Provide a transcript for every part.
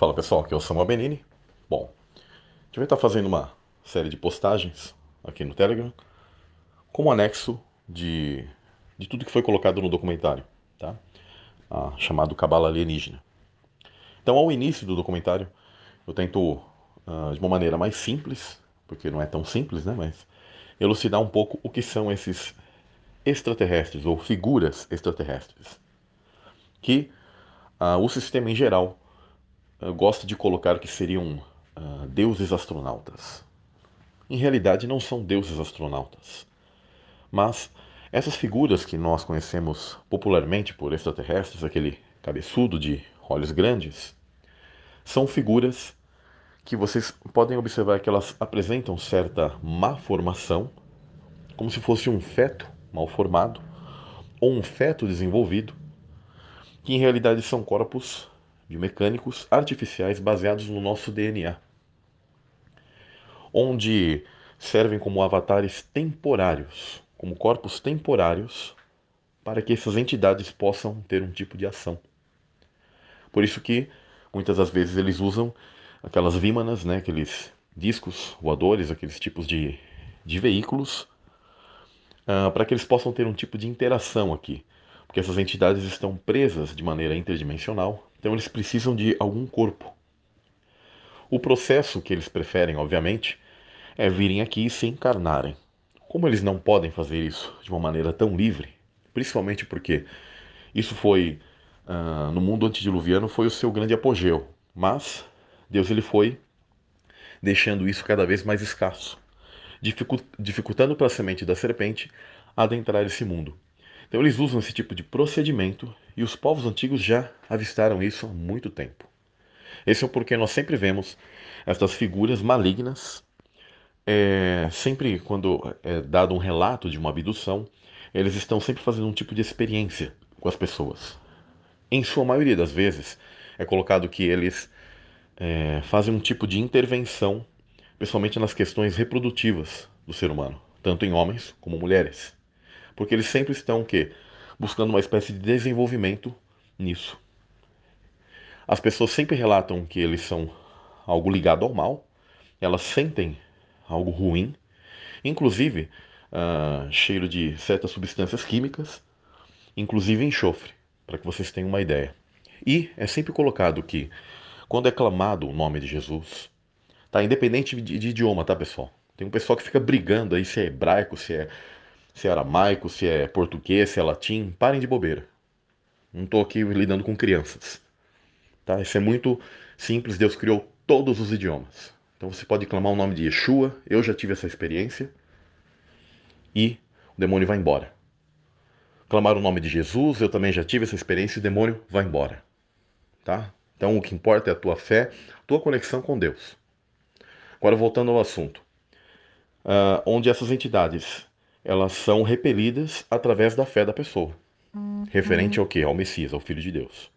Fala pessoal, aqui é o Samuel Benini. Bom, a gente vai estar fazendo uma série de postagens aqui no Telegram como anexo de, de tudo que foi colocado no documentário, tá? Ah, chamado Cabala Alienígena. Então, ao início do documentário, eu tento, ah, de uma maneira mais simples, porque não é tão simples, né? Mas elucidar um pouco o que são esses extraterrestres ou figuras extraterrestres. Que ah, o sistema em geral gosta de colocar que seriam uh, deuses astronautas. Em realidade, não são deuses astronautas. Mas essas figuras que nós conhecemos popularmente por extraterrestres, aquele cabeçudo de olhos grandes, são figuras que vocês podem observar que elas apresentam certa má formação, como se fosse um feto mal formado ou um feto desenvolvido, que em realidade são corpos biomecânicos artificiais baseados no nosso DNA, onde servem como avatares temporários, como corpos temporários, para que essas entidades possam ter um tipo de ação. Por isso que muitas das vezes eles usam aquelas vímanas, né, aqueles discos voadores, aqueles tipos de, de veículos, uh, para que eles possam ter um tipo de interação aqui. Porque essas entidades estão presas de maneira interdimensional então eles precisam de algum corpo. O processo que eles preferem, obviamente, é virem aqui e se encarnarem. Como eles não podem fazer isso de uma maneira tão livre, principalmente porque isso foi uh, no mundo antediluviano foi o seu grande apogeu, mas Deus ele foi deixando isso cada vez mais escasso, dificultando para a semente da serpente adentrar esse mundo. Então eles usam esse tipo de procedimento e os povos antigos já avistaram isso há muito tempo. Esse é o porquê nós sempre vemos estas figuras malignas. É, sempre quando é dado um relato de uma abdução, eles estão sempre fazendo um tipo de experiência com as pessoas. Em sua maioria das vezes, é colocado que eles é, fazem um tipo de intervenção, principalmente nas questões reprodutivas do ser humano, tanto em homens como mulheres. Porque eles sempre estão o quê? Buscando uma espécie de desenvolvimento nisso. As pessoas sempre relatam que eles são algo ligado ao mal, elas sentem algo ruim, inclusive uh, cheiro de certas substâncias químicas, inclusive enxofre, para que vocês tenham uma ideia. E é sempre colocado que, quando é clamado o nome de Jesus, tá independente de, de idioma, tá pessoal? Tem um pessoal que fica brigando aí se é hebraico, se é se é aramaico, se é português, se é latim, parem de bobeira. Não estou aqui lidando com crianças. Tá? Isso é muito simples, Deus criou todos os idiomas. Então você pode clamar o nome de Yeshua, eu já tive essa experiência, e o demônio vai embora. Clamar o nome de Jesus, eu também já tive essa experiência e o demônio vai embora. Tá? Então o que importa é a tua fé, a tua conexão com Deus. Agora voltando ao assunto. Uh, onde essas entidades elas são repelidas através da fé da pessoa. Uhum. Referente ao que? Ao Messias, ao Filho de Deus.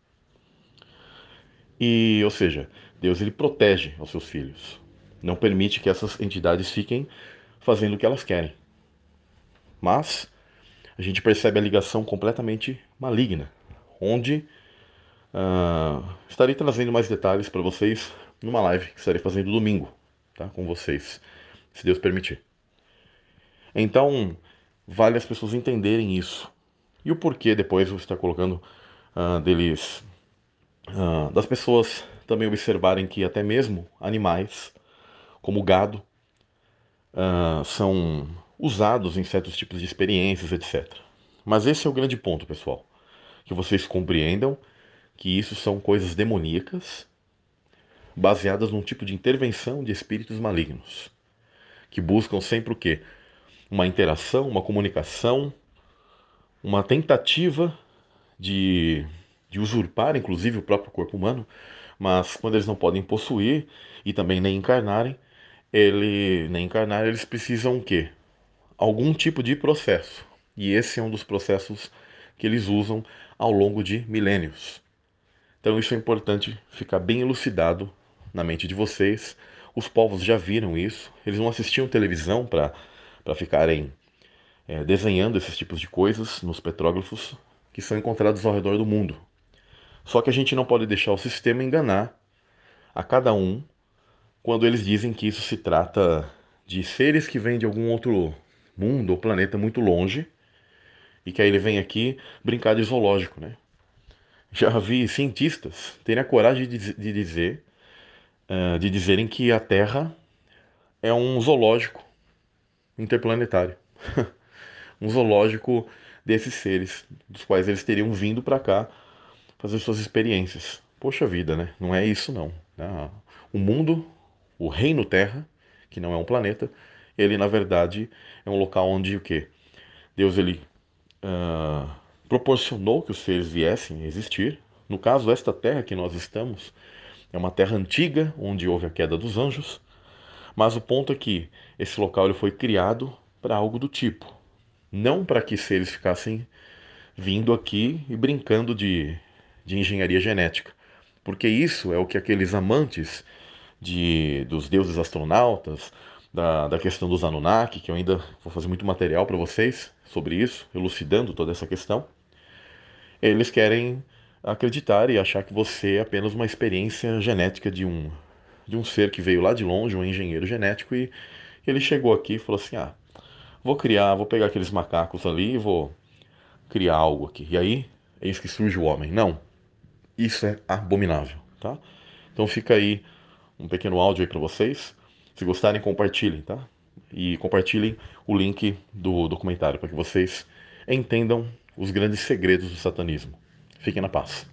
E, ou seja, Deus ele protege os seus filhos. Não permite que essas entidades fiquem fazendo o que elas querem. Mas a gente percebe a ligação completamente maligna, onde uh, estarei trazendo mais detalhes para vocês numa live que estarei fazendo domingo, tá? Com vocês, se Deus permitir. Então, vale as pessoas entenderem isso. E o porquê depois você está colocando uh, deles. Uh, das pessoas também observarem que até mesmo animais, como gado, uh, são usados em certos tipos de experiências, etc. Mas esse é o grande ponto, pessoal. Que vocês compreendam que isso são coisas demoníacas baseadas num tipo de intervenção de espíritos malignos que buscam sempre o quê? Uma interação, uma comunicação, uma tentativa de, de usurpar, inclusive, o próprio corpo humano, mas quando eles não podem possuir e também nem encarnarem, ele nem encarnar, eles precisam o quê? Algum tipo de processo. E esse é um dos processos que eles usam ao longo de milênios. Então isso é importante ficar bem elucidado na mente de vocês. Os povos já viram isso, eles não assistiam televisão para para ficarem é, desenhando esses tipos de coisas nos petróglifos que são encontrados ao redor do mundo. Só que a gente não pode deixar o sistema enganar a cada um quando eles dizem que isso se trata de seres que vêm de algum outro mundo ou planeta muito longe e que aí ele vem aqui brincar de zoológico, né? Já vi cientistas terem a coragem de, de dizer, uh, de dizerem que a Terra é um zoológico interplanetário, um zoológico desses seres, dos quais eles teriam vindo para cá fazer suas experiências. Poxa vida, né? Não é isso não. Né? O mundo, o reino Terra, que não é um planeta, ele na verdade é um local onde o que? Deus ele uh, proporcionou que os seres viessem existir. No caso, esta terra que nós estamos é uma terra antiga, onde houve a queda dos anjos. Mas o ponto é que esse local ele foi criado para algo do tipo. Não para que seres ficassem vindo aqui e brincando de, de engenharia genética. Porque isso é o que aqueles amantes de, dos deuses astronautas, da, da questão dos Anunnaki, que eu ainda vou fazer muito material para vocês sobre isso, elucidando toda essa questão. Eles querem acreditar e achar que você é apenas uma experiência genética de um de um ser que veio lá de longe, um engenheiro genético e ele chegou aqui e falou assim: "Ah, vou criar, vou pegar aqueles macacos ali e vou criar algo aqui". E aí, eis que surge o homem. Não. Isso é abominável, tá? Então fica aí um pequeno áudio aí para vocês. Se gostarem, compartilhem, tá? E compartilhem o link do documentário para que vocês entendam os grandes segredos do satanismo. Fiquem na paz.